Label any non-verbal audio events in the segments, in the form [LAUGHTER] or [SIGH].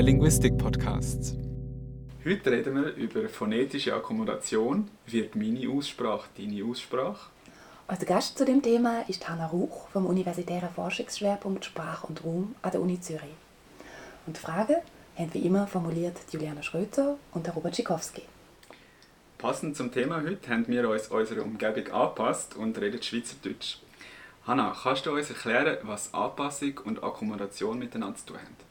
der Linguistik-Podcast. Heute reden wir über phonetische Akkommodation. Wird meine Aussprache deine Aussprache? Unser Gast zu dem Thema ist Hanna Ruch vom Universitären Forschungsschwerpunkt Sprache und Raum an der Uni Zürich. Und die Fragen haben wie immer formuliert Juliana Schröter und Robert Schikowski. Passend zum Thema heute haben wir uns unsere Umgebung angepasst und reden Schweizerdeutsch. Hanna, kannst du uns erklären, was Anpassung und Akkommodation miteinander zu tun haben?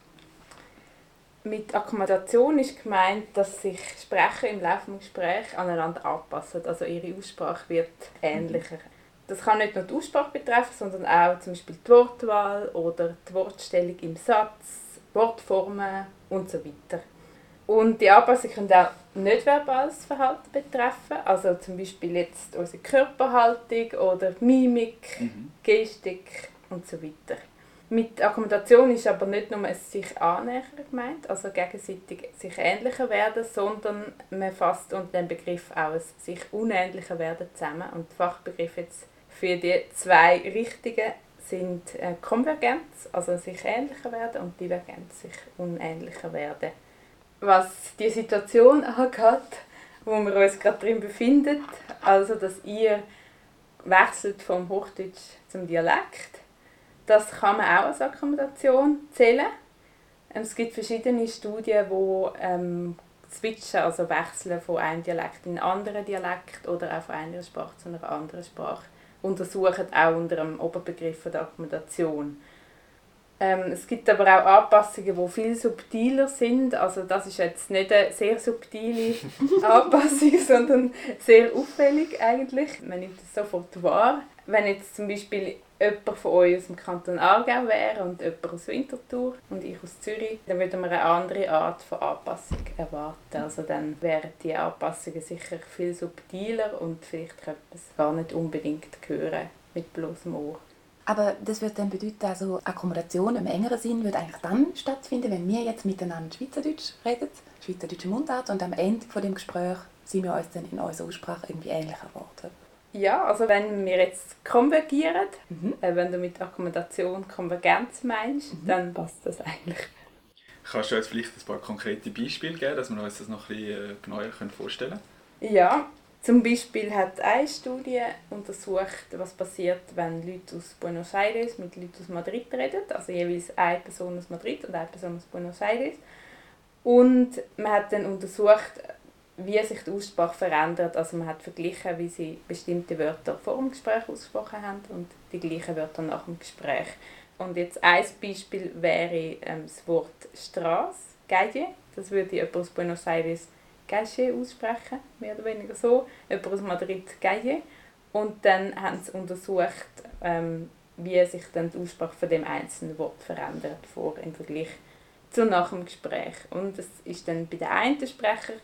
Mit Akkommodation ist gemeint, dass sich Sprecher im Laufe des Gesprächs aneinander anpassen. Also ihre Aussprache wird ähnlicher. Das kann nicht nur die Aussprache betreffen, sondern auch zum Beispiel die Wortwahl oder die Wortstellung im Satz, Wortformen und so weiter. Und die Anpassung kann auch nicht verbales Verhalten betreffen, also zum Beispiel jetzt unsere Körperhaltung oder Mimik, mhm. Gestik und so weiter. Mit Akkommodation ist aber nicht nur es sich annähern gemeint, also gegenseitig sich ähnlicher werden, sondern man fasst unter dem Begriff auch ein sich unähnlicher werden zusammen. Und die Fachbegriffe jetzt für die zwei Richtigen sind äh, Konvergenz, also sich ähnlicher werden, und Divergenz, sich unähnlicher werden was die Situation [LAUGHS] angeht, wo wir uns gerade drin befinden. Also, dass ihr wechselt vom Hochdeutsch zum Dialekt. Das kann man auch als Akkommodation zählen. Es gibt verschiedene Studien, wo ähm, switchen, also wechseln von einem Dialekt in einen anderen Dialekt oder auch von einer Sprache zu einer anderen Sprache untersuchen, auch unter dem Oberbegriff der Akkommodation. Ähm, es gibt aber auch Anpassungen, die viel subtiler sind. Also das ist jetzt nicht eine sehr subtile [LAUGHS] Anpassung, sondern sehr auffällig eigentlich. Man nimmt es sofort wahr. Wenn jetzt zum Beispiel jemand von euch aus dem Kanton Aargau wäre und jemand aus Winterthur und ich aus Zürich, dann würden wir eine andere Art von Anpassung erwarten. Also dann wären die Anpassungen sicher viel subtiler und vielleicht könnte man es gar nicht unbedingt hören mit bloßem Ohr. Aber das würde dann bedeuten, also Akkommodation im engeren Sinn würde eigentlich dann stattfinden, wenn wir jetzt miteinander Schweizerdeutsch reden, Schweizerdeutsche Mundart, und am Ende von dem Gespräch sind wir uns dann in unserer Aussprache irgendwie ähnlicher geworden. Ja, also wenn wir jetzt konvergieren, mhm. äh, wenn du mit Akkommodation Konvergenz meinst, mhm. dann passt das eigentlich. Kannst du uns vielleicht ein paar konkrete Beispiele geben, dass wir uns das noch ein bisschen äh, genauer vorstellen können? Ja, zum Beispiel hat eine Studie untersucht, was passiert, wenn Leute aus Buenos Aires mit Leuten aus Madrid reden, also jeweils eine Person aus Madrid und eine Person aus Buenos Aires. Und man hat dann untersucht, wie sich die Aussprache verändert. Also man hat verglichen, wie sie bestimmte Wörter vor dem Gespräch ausgesprochen haben und die gleichen Wörter nach dem Gespräch. Und jetzt ein Beispiel wäre ähm, das Wort Straße, Calle. Das würde jemand aus Buenos Aires Galle aussprechen, mehr oder weniger so. Jemand aus Madrid Galle. Und dann haben sie untersucht, ähm, wie sich dann die Aussprache von dem einzelnen Wort verändert vor im Vergleich zu nach dem Gespräch. Und es ist dann bei der einen Sprecher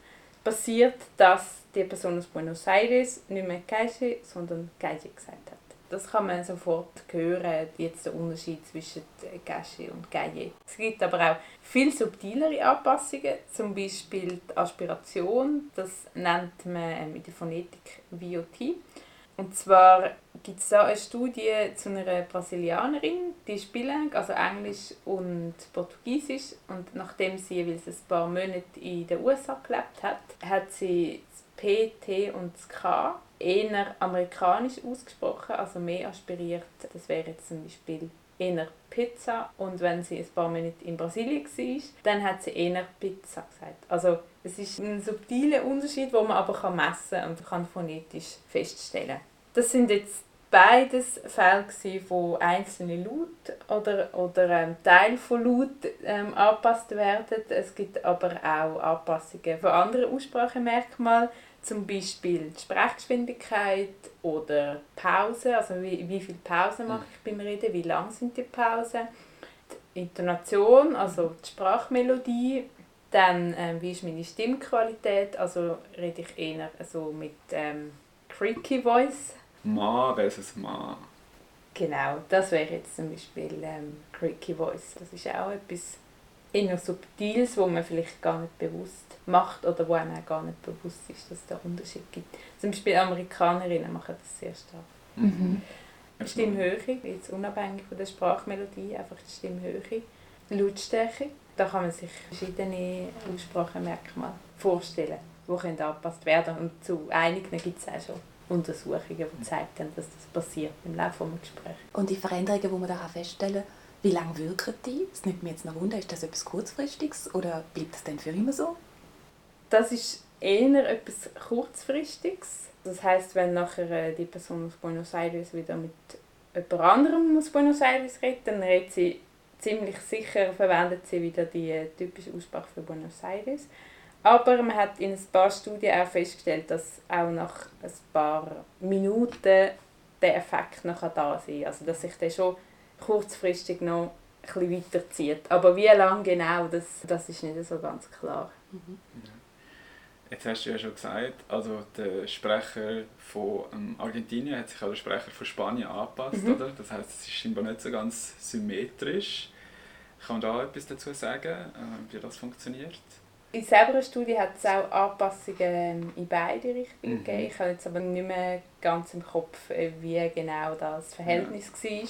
passiert, dass die Person aus Buenos Aires nicht mehr Galle, sondern Galle gesagt hat. Das kann man sofort hören, jetzt der Unterschied zwischen Gashi und Gaye. Es gibt aber auch viel subtilere Anpassungen, zum Beispiel die Aspiration, das nennt man ähm, in der Phonetik VOT. Und zwar gibt es da eine Studie zu einer Brasilianerin, die spielt also Englisch und Portugiesisch und nachdem sie ein paar Monate in den USA gelebt hat, hat sie das P, T und das K eher amerikanisch ausgesprochen, also mehr aspiriert. Das wäre jetzt zum Beispiel eher Pizza und wenn sie ein paar Monate in Brasilien war, dann hat sie eher Pizza gesagt. Also es ist ein subtiler Unterschied, den man aber messen kann und kann phonetisch feststellen. Das sind jetzt beides Fälle wo einzelne Laute oder, oder ähm, Teil von Laut ähm, angepasst werden. Es gibt aber auch Anpassungen von anderen Aussprachemerkmalen zum Beispiel die Sprechgeschwindigkeit oder Pause, also wie, wie viel Pause mache ich beim Reden, wie lang sind die Pausen, die Intonation, also die Sprachmelodie, dann ähm, wie ist meine Stimmqualität, also rede ich eher so mit ähm, creaky Voice. Ma versus Ma. Genau, das wäre jetzt zum Beispiel ähm, creaky Voice. Das ist auch etwas eher Subtiles, wo man vielleicht gar nicht bewusst macht oder wo einem auch gar nicht bewusst ist, dass es da Unterschied gibt. Zum Beispiel Amerikanerinnen machen das sehr stark. Mhm. Stimmhöhe, jetzt unabhängig von der Sprachmelodie, einfach die Stimmhöhe. Lautstärke. Da kann man sich verschiedene Aussprachenmerkmale vorstellen, die angepasst werden können. Und zu einigen gibt es auch schon Untersuchungen, die zeigen, dass das passiert im Laufe eines Gesprächs. Und die Veränderungen, die man da feststellen kann, wie lange wirken die? Das nimmt mich jetzt noch Wunder, ist das etwas Kurzfristiges oder bleibt das dann für immer so? Das ist eher etwas Kurzfristiges. Das heißt, wenn nachher äh, die Person aus Buenos Aires wieder mit jemand anderem aus Buenos Aires redet, dann redet sie ziemlich sicher, verwendet sie wieder die äh, typische Aussprache für Buenos Aires. Aber man hat in ein paar Studien auch festgestellt, dass auch nach ein paar Minuten der Effekt noch da sein kann. Also dass sich der schon kurzfristig noch ein bisschen weiterzieht. Aber wie lange genau, das, das ist nicht so ganz klar. Mhm. Jetzt hast du ja schon gesagt, also der Sprecher von ähm, Argentinien hat sich an den Sprecher von Spanien angepasst, mhm. oder? Das heißt, es ist scheinbar nicht so ganz symmetrisch. Kann man da etwas dazu sagen, äh, wie das funktioniert? In selber Studie hat es auch Anpassungen in beide Richtungen mhm. gegeben. Ich habe jetzt aber nicht mehr ganz im Kopf, äh, wie genau das Verhältnis ja. war.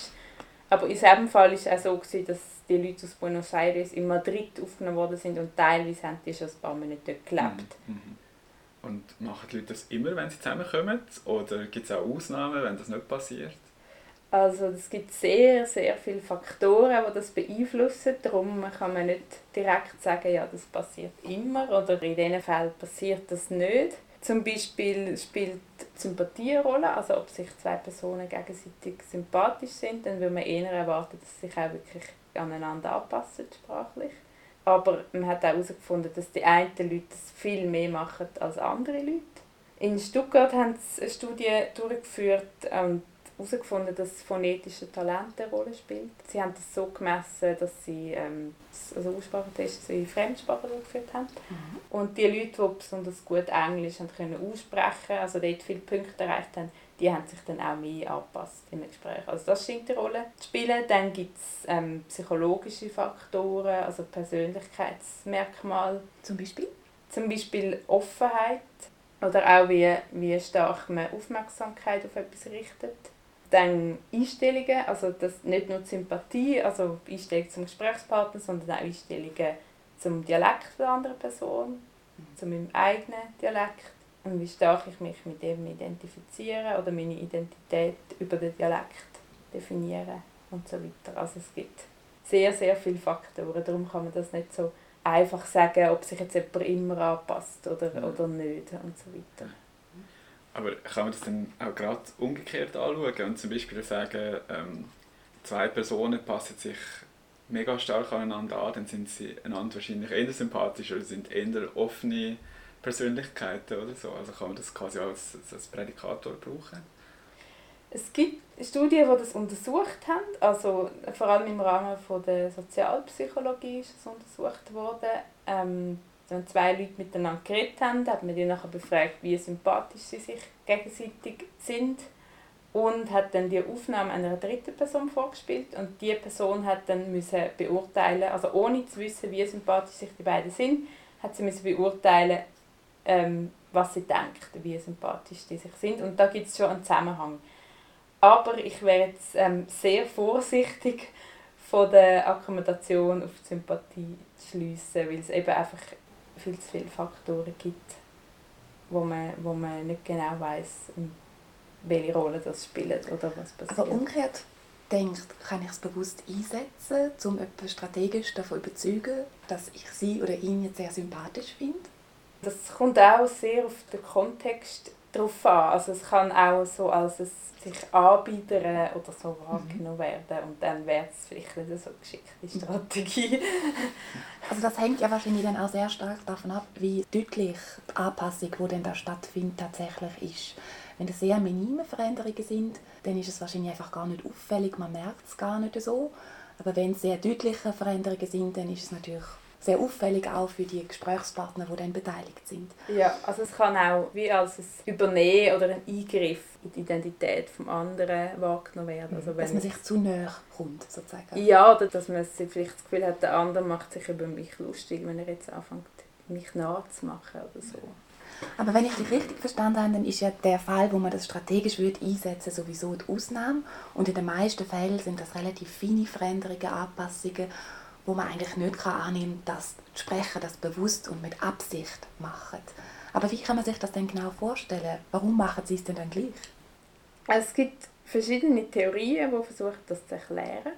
Aber in diesem Fall war es auch so, gewesen, dass die Leute aus Buenos Aires in Madrid aufgenommen worden sind und teilweise haben die schon ein paar Monate dort gelebt. Mhm. mhm. Und machen die Leute das immer, wenn sie zusammenkommen? Oder gibt es auch Ausnahmen, wenn das nicht passiert? Also es gibt sehr, sehr viele Faktoren, die das beeinflussen. Darum kann man nicht direkt sagen, ja, das passiert immer oder in diesen Fällen passiert das nicht. Zum Beispiel spielt Sympathie eine Rolle, also ob sich zwei Personen gegenseitig sympathisch sind, dann würde man eher erwarten, dass sie sich auch wirklich aneinander anpassen, sprachlich. Aber man hat auch herausgefunden, dass die einen Leute das viel mehr machen als andere Leute. In Stuttgart haben sie eine Studie durchgeführt und herausgefunden, dass phonetische Talent eine Rolle spielt. Sie haben das so gemessen, dass sie ähm, also Aussprachetests in Fremdsprachen durchgeführt haben. Mhm. Und die Leute, die besonders gut Englisch haben können aussprechen also dort viele Punkte erreicht haben, die haben sich dann auch mehr angepasst im Gespräch. Also das scheint eine Rolle zu spielen. Dann gibt es ähm, psychologische Faktoren, also Persönlichkeitsmerkmale. Zum Beispiel? Zum Beispiel Offenheit oder auch wie, wie stark man Aufmerksamkeit auf etwas richtet. Dann Einstellungen, also das nicht nur Sympathie, also Einstellungen zum Gesprächspartner, sondern auch Einstellungen zum Dialekt der anderen Person, zu meinem eigenen Dialekt und wie stark ich mich mit dem identifiziere oder meine Identität über den Dialekt definiere und so weiter. Also es gibt sehr, sehr viele Faktoren, darum kann man das nicht so einfach sagen, ob sich jetzt jemand immer anpasst oder, ja. oder nicht und so weiter. Aber kann man das dann auch gerade umgekehrt anschauen und zum Beispiel sagen, ähm, zwei Personen passen sich mega stark aneinander an, dann sind sie einander wahrscheinlich eher sympathisch oder sind eher offene Persönlichkeiten oder so. Also kann man das quasi als, als Prädikator brauchen? Es gibt Studien, die das untersucht haben, also vor allem im Rahmen von der Sozialpsychologie ist es untersucht worden. Ähm, wenn zwei Leute miteinander geredet haben, hat man die nachher befragt, wie sympathisch sie sich gegenseitig sind. Und hat dann die Aufnahme einer dritten Person vorgespielt. Und die Person hat dann müssen beurteilen, also ohne zu wissen, wie sympathisch sich die beiden sind, hat sie müssen beurteilen, ähm, was sie denkt, wie sympathisch die sich sind. Und da gibt es schon einen Zusammenhang. Aber ich wäre jetzt ähm, sehr vorsichtig [LAUGHS] von der Akkommodation auf die Sympathie zu schliessen, weil es eben einfach viel zu viele Faktoren gibt, wo man, wo man nicht genau weiß, welche Rolle das spielt oder was passiert. Aber umgekehrt denkt, kann ich es bewusst einsetzen, um jemanden strategisch davon zu überzeugen, dass ich sie oder ihn jetzt sehr sympathisch finde? Das kommt auch sehr auf den Kontext drauf an. Also es kann auch so als es sich anbieten oder so mhm. wahrgenommen werden und dann wäre es vielleicht nicht so geschickte Strategie. [LAUGHS] also das hängt ja wahrscheinlich dann auch sehr stark davon ab, wie deutlich die Anpassung, die dann da stattfindet, tatsächlich ist. Wenn das sehr minime Veränderungen sind, dann ist es wahrscheinlich einfach gar nicht auffällig, man merkt es gar nicht so. Aber wenn es sehr deutliche Veränderungen sind, dann ist es natürlich sehr auffällig auch für die Gesprächspartner, die dann beteiligt sind. Ja, also es kann auch wie als ein Übernehmen oder ein Eingriff in die Identität des anderen wahrgenommen werden. Also dass man sich zu näher kommt, sozusagen. Ja, oder dass man vielleicht das Gefühl hat, der andere macht sich über mich lustig, wenn er jetzt anfängt, mich nachzumachen oder so. Aber wenn ich dich richtig verstanden habe, dann ist ja der Fall, wo man das strategisch würde einsetzen sowieso die Ausnahme. Und in den meisten Fällen sind das relativ feine Veränderungen, Anpassungen, wo man eigentlich nicht kann annehmen kann, dass die Sprecher das bewusst und mit Absicht machen. Aber wie kann man sich das denn genau vorstellen? Warum machen sie es denn dann gleich? Es gibt verschiedene Theorien, die versuchen, das zu erklären.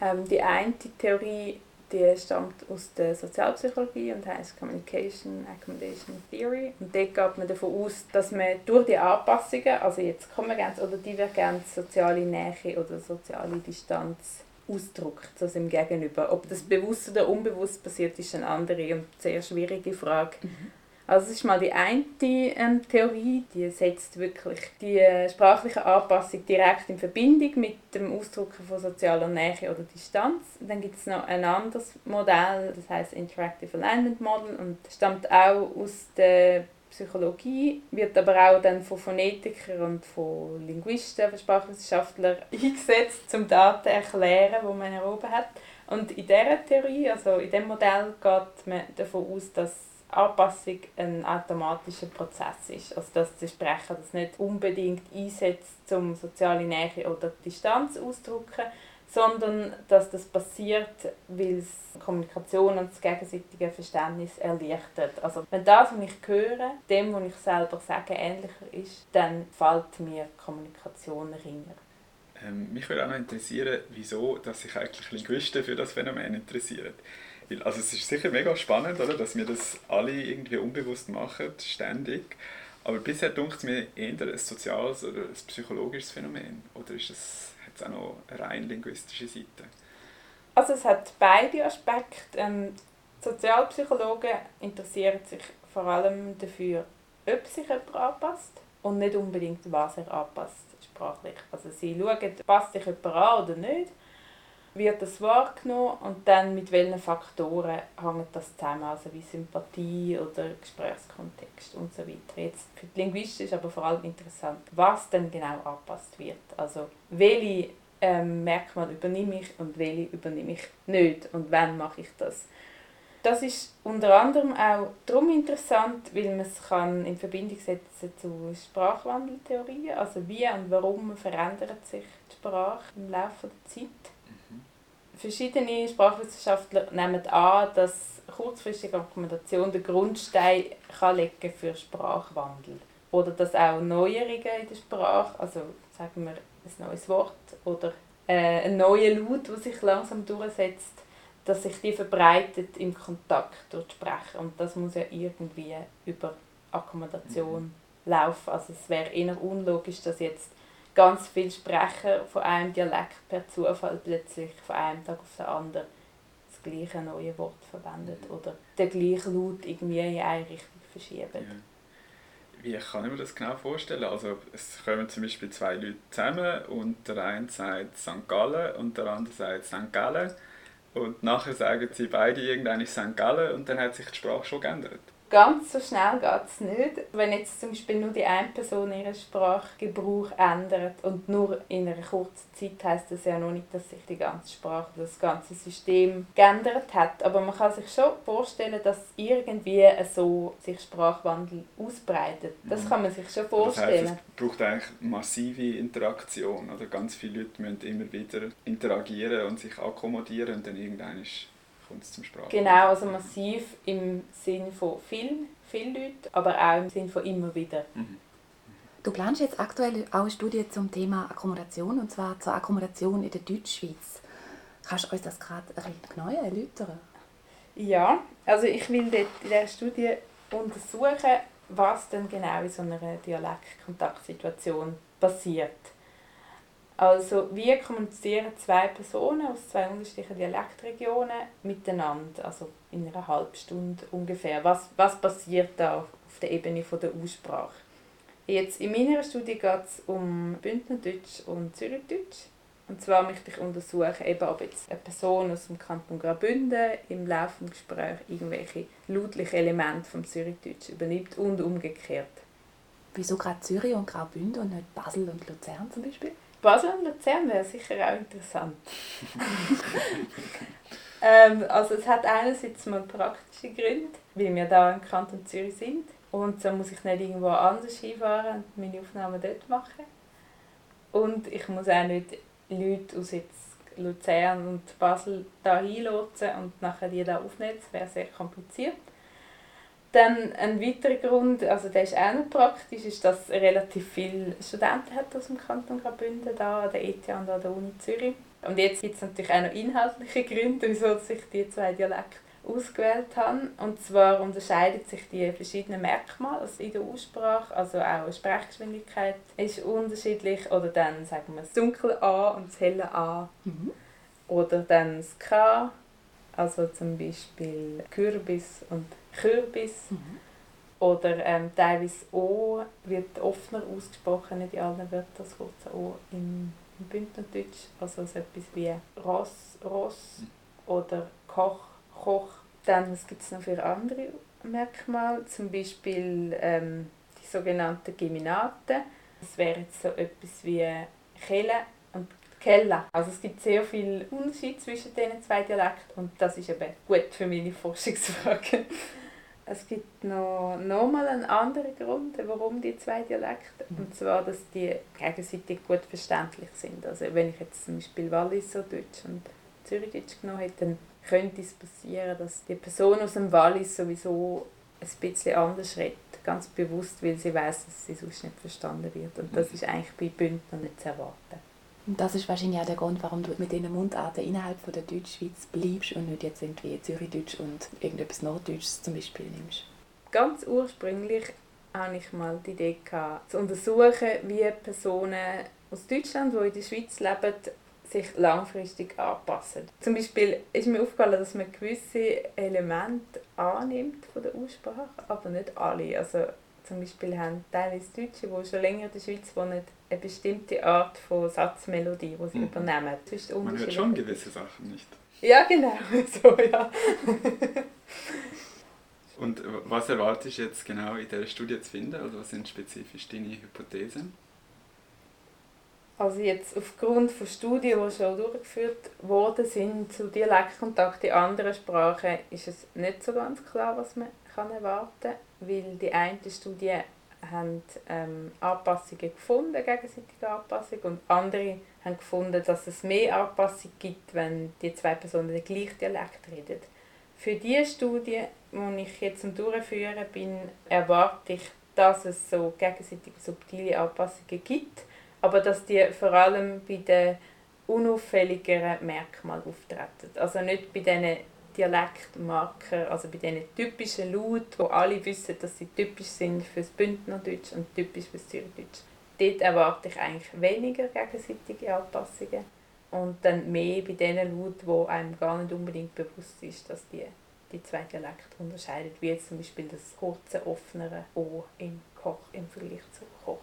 Ähm, die eine Theorie die stammt aus der Sozialpsychologie und heißt Communication Accommodation Theory. Und dort geht man davon aus, dass man durch die Anpassungen, also jetzt Konvergenz oder Divergenz, soziale Nähe oder soziale Distanz ausdrückt, also im Gegenüber. Ob das bewusst oder unbewusst passiert, ist eine andere und sehr schwierige Frage. Mhm. Also das ist mal die eine ähm, Theorie, die setzt wirklich die äh, sprachliche Anpassung direkt in Verbindung mit dem Ausdrucken von sozialer Nähe oder Distanz. Dann gibt es noch ein anderes Modell, das heißt Interactive Alignment Model und stammt auch aus der Psychologie, wird aber auch dann von Phonetikern und von Linguisten, von Sprachwissenschaftlern eingesetzt, um Daten zu erklären, die man erhoben hat. Und in dieser Theorie, also in diesem Modell, geht man davon aus, dass Anpassung ein automatischer Prozess ist. Also dass der Sprecher das nicht unbedingt einsetzt, um soziale Nähe oder Distanz auszudrücken, sondern dass das passiert, weil es Kommunikation und das gegenseitige Verständnis erleichtert. Also wenn das, was ich höre, dem, was ich selber sage, ähnlicher ist, dann fällt mir Kommunikation ringer. Ähm, mich würde auch noch interessieren, wieso dass sich eigentlich Linguisten für das Phänomen interessieren. Weil, also es ist sicher mega spannend, oder, dass wir das alle irgendwie unbewusst machen, ständig. Aber bisher denkt es mir eher ein soziales oder ein psychologisches Phänomen. Oder ist das, es auch noch rein linguistische Seite? Also es hat beide Aspekte. Ähm, Sozialpsychologen interessieren sich vor allem dafür, ob sich jemand anpasst und nicht unbedingt, was er anpasst sprachlich. Also sie schauen, passt sich jemand an oder nicht wird das wahrgenommen und dann mit welchen Faktoren hängt das zusammen, also wie Sympathie oder Gesprächskontext und so weiter. Jetzt für die Linguisten ist aber vor allem interessant, was denn genau angepasst wird. Also welche ähm, Merkmale übernehme ich und welche übernehme ich nicht und wann mache ich das. Das ist unter anderem auch darum interessant, weil man es kann in Verbindung setzen zu Sprachwandeltheorien, also wie und warum verändert sich die Sprache im Laufe der Zeit verschiedene Sprachwissenschaftler nehmen an, dass kurzfristige Argumentation den Grundstein kann legen für Sprachwandel. Oder dass auch Neuerungen in der Sprache, also sagen wir ein neues Wort oder äh, ein neuer Laut, der sich langsam durchsetzt, dass sich die verbreitet im Kontakt durch die Sprecher. Und das muss ja irgendwie über Akkommodation mhm. laufen. Also es wäre eher unlogisch, dass jetzt ganz viele Sprecher von einem Dialekt per Zufall plötzlich von einem Tag auf den anderen das gleiche neue Wort verwendet mhm. oder den gleichen Laut irgendwie in eine Richtung verschieben. Ja. Wie kann ich mir das genau vorstellen? Also es kommen zum Beispiel zwei Leute zusammen und der eine sagt St. Gallen und der andere sagt St. Gallen und nachher sagen sie beide irgendein St. Gallen und dann hat sich die Sprache schon geändert. Ganz so schnell geht es nicht. Wenn jetzt zum Beispiel nur die eine Person ihren Sprachgebrauch ändert und nur in einer kurzen Zeit heißt das ja noch nicht, dass sich die ganze Sprache, das ganze System geändert hat. Aber man kann sich schon vorstellen, dass irgendwie so sich Sprachwandel ausbreitet. Das mhm. kann man sich schon vorstellen. Das heißt, es braucht eigentlich massive Interaktion. Oder ganz viele Leute müssen immer wieder interagieren und sich akkommodieren und dann irgendwann ist kommt es zum Sprachen. Genau, also massiv im Sinn von viel, viele Leute, aber auch im Sinn von immer wieder. Mhm. Du planst jetzt aktuell auch eine Studie zum Thema Akkommodation, und zwar zur Akkommodation in der Deutschschweiz. Kannst du uns das gerade ein bisschen genauer erläutern? Ja, also ich will dort in dieser Studie untersuchen, was denn genau in so einer Dialektkontaktsituation passiert. Also wie kommunizieren zwei Personen aus zwei unterschiedlichen Dialektregionen miteinander, also in einer halben Stunde ungefähr. Was, was passiert da auf der Ebene von der Aussprache? Jetzt in meiner Studie geht es um Bündnerdeutsch und Zürichdeutsch. Und zwar möchte ich untersuchen, eben, ob jetzt eine Person aus dem Kanton Graubünden im laufenden Gespräch irgendwelche lautlichen Elemente vom Zürichdeutsch übernimmt und umgekehrt. Wieso gerade Zürich und Graubünden und nicht Basel und Luzern zum Beispiel? Basel und Luzern wäre sicher auch interessant. [LAUGHS] ähm, also es hat einerseits mal praktische Gründe, weil wir da im Kanton Zürich sind. Und so muss ich nicht irgendwo anders hinfahren und meine Aufnahmen dort machen. Und ich muss auch nicht Leute aus jetzt Luzern und Basel da hinlotsen und nachher die da aufnehmen. Das wäre sehr kompliziert. Dann ein weiterer Grund, also der ist auch nicht praktisch, ist, dass relativ viele Studenten hat aus dem Kanton Graubünden da an der ETH und an der Uni Zürich. Und jetzt gibt es natürlich auch noch inhaltliche Gründe, wieso sich die zwei Dialekte ausgewählt haben. Und zwar unterscheiden sich die verschiedenen Merkmale also in der Aussprache, also auch die Sprechgeschwindigkeit ist unterschiedlich. Oder dann sagen wir das dunkle A und das helle A. Mhm. Oder dann das K, also zum Beispiel Kürbis und Kürbis. Mhm. Oder ähm, teilweise O wird offener ausgesprochen, nicht in allen Wörtern das kurze O im, im Bündnerdeutsch. Also so etwas wie Ross, Ross oder Koch, Koch. Dann, was gibt es noch für andere Merkmale? Zum Beispiel ähm, die sogenannten Geminaten. Das wäre jetzt so etwas wie Kelle und Kella. Also es gibt sehr viel Unterschied zwischen diesen zwei Dialekten und das ist eben gut für meine Forschungsfrage. Es gibt noch, noch mal einen anderen Grund, warum die zwei Dialekte, mhm. und zwar, dass die gegenseitig gut verständlich sind. Also wenn ich jetzt zum Beispiel Walliser Deutsch und Zürichdeutsch genommen hätte, dann könnte es passieren, dass die Person aus dem Wallis sowieso ein bisschen anders redet, ganz bewusst, weil sie weiß, dass sie sonst nicht verstanden wird. Und das mhm. ist eigentlich bei Bündner nicht zu erwarten. Und das ist wahrscheinlich auch der Grund, warum du mit diesen Mundarten innerhalb von der Deutschschweiz bleibst und nicht jetzt irgendwie Zürichdeutsch und irgendetwas Norddeutsches zum Beispiel nimmst. Ganz ursprünglich hatte ich mal die Idee, zu untersuchen, wie Personen aus Deutschland, die in der Schweiz leben, sich langfristig anpassen. Zum Beispiel ist mir aufgefallen, dass man gewisse Elemente annimmt von der Aussprache, aber nicht alle. Also zum Beispiel haben teilweise Deutsche, die schon länger in der Schweiz wohnen, eine bestimmte Art von Satzmelodie, die sie mhm. übernehmen. Man hört schon gewisse Sachen nicht. Ja, genau. [LAUGHS] So, ja. [LAUGHS] Und was erwartest du jetzt genau in dieser Studie zu finden? Also was sind spezifisch deine Hypothesen? Also jetzt aufgrund von Studien, die schon durchgeführt worden sind zu Dialektkontakt in anderen Sprachen, ist es nicht so ganz klar, was man kann erwarten kann, weil die eine Studie haben ähm, Anpassungen gefunden, gegenseitige Anpassungen, und andere haben gefunden, dass es mehr Anpassungen gibt, wenn die zwei Personen den gleichen Dialekt reden. Für diese Studie, die ich jetzt am Durchführen bin, erwarte ich, dass es so gegenseitige subtile Anpassungen gibt, aber dass die vor allem bei den unauffälligeren Merkmalen auftreten. Also nicht bei diesen Dialektmarker, also bei diesen typischen Lauten, wo alle wissen, dass sie typisch sind für das Bündnerdeutsch und typisch für das Zürichdeutsch. Dort erwarte ich eigentlich weniger gegenseitige Anpassungen und dann mehr bei den Lauten, wo einem gar nicht unbedingt bewusst ist, dass die, die zwei Dialekte unterscheiden, wie jetzt zum Beispiel das kurze, offenere O im Koch im Vergleich zu Koch.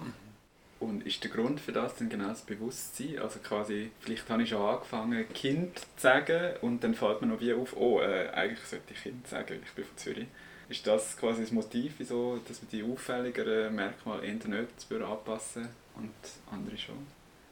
Und ist der Grund für das denn genau das Bewusstsein? Also quasi, vielleicht habe ich schon angefangen, Kind zu sagen und dann fällt mir noch wie auf, oh, äh, eigentlich sollte ich Kind sagen, ich bin von Zürich. Ist das quasi das Motiv, wieso dass wir die auffälligeren Merkmale eher nicht anpassen und andere schon?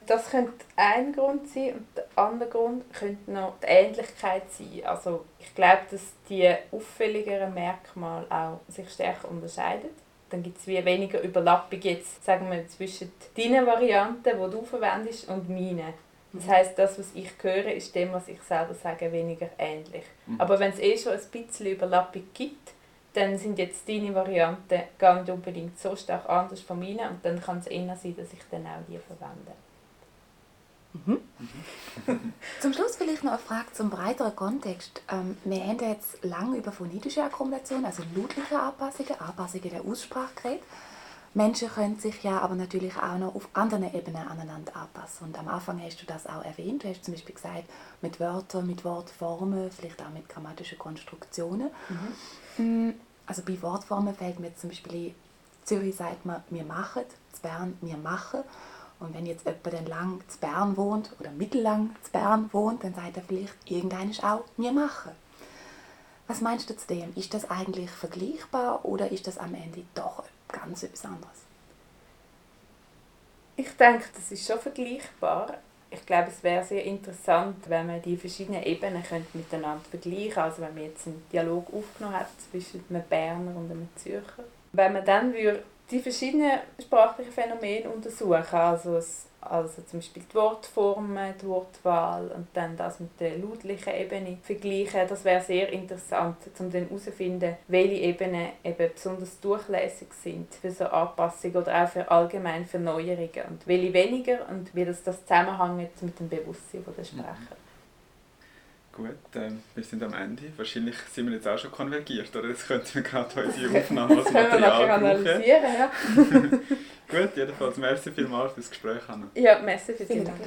Das könnte ein Grund sein und der andere Grund könnte noch die Ähnlichkeit sein. Also ich glaube, dass die auffälligeren Merkmale auch sich stärker unterscheiden dann gibt es wie weniger Überlappung jetzt, sagen wir, zwischen deinen Varianten, die du verwendest, und meinen. Das heißt, das, was ich höre, ist dem, was ich selber sage, weniger ähnlich. Mhm. Aber wenn es eh schon ein bisschen Überlappung gibt, dann sind jetzt deine Varianten gar nicht unbedingt so stark anders von meinen und dann kann es eher sein, dass ich dann auch die verwende. Mhm. zum Schluss vielleicht noch eine Frage zum breiteren Kontext. Ähm, wir haben jetzt lange über phonetische Akkumulation, also lautliche Anpassungen, Anpassungen der Aussprache geredet. Menschen können sich ja aber natürlich auch noch auf anderen Ebenen aneinander anpassen. Und am Anfang hast du das auch erwähnt. Du hast zum Beispiel gesagt, mit Wörtern, mit Wortformen, vielleicht auch mit grammatischen Konstruktionen. Mhm. Mm, also bei Wortformen fällt mir zum Beispiel in Zürich sagt man, wir machen, in Bern, wir machen. Und wenn jetzt jemand dann lang zu Bern wohnt oder mittellang zu Bern wohnt, dann sagt er vielleicht irgendeines auch, wir machen. Was meinst du zu dem? Ist das eigentlich vergleichbar oder ist das am Ende doch ganz etwas anderes? Ich denke, das ist schon vergleichbar. Ich glaube, es wäre sehr interessant, wenn man die verschiedenen Ebenen könnte miteinander vergleichen könnte. Also wenn man jetzt einen Dialog aufgenommen hat zwischen einem Berner und einem Zürcher. Wenn man dann würde die verschiedenen sprachlichen Phänomene untersuchen, also das Also zum Beispiel die Wortformen, die Wortwahl und dann das mit der lautlichen Ebene vergleichen. Das wäre sehr interessant, um dann herauszufinden, welche Ebenen eben besonders durchlässig sind für so Anpassungen oder auch für allgemein für Neuerungen und welche weniger und wie das, das zusammenhängt mit dem Bewusstsein der Sprecher. Gut, ähm, wir sind am Ende. Wahrscheinlich sind wir jetzt auch schon konvergiert, oder? Jetzt könnten wir gerade unsere Aufnahme als [LAUGHS] Material brauchen. analysieren, ja. [LAUGHS] Gut, jedenfalls merci vielmals fürs Gespräch, Anna. Ja, merci für die Vielen Dank.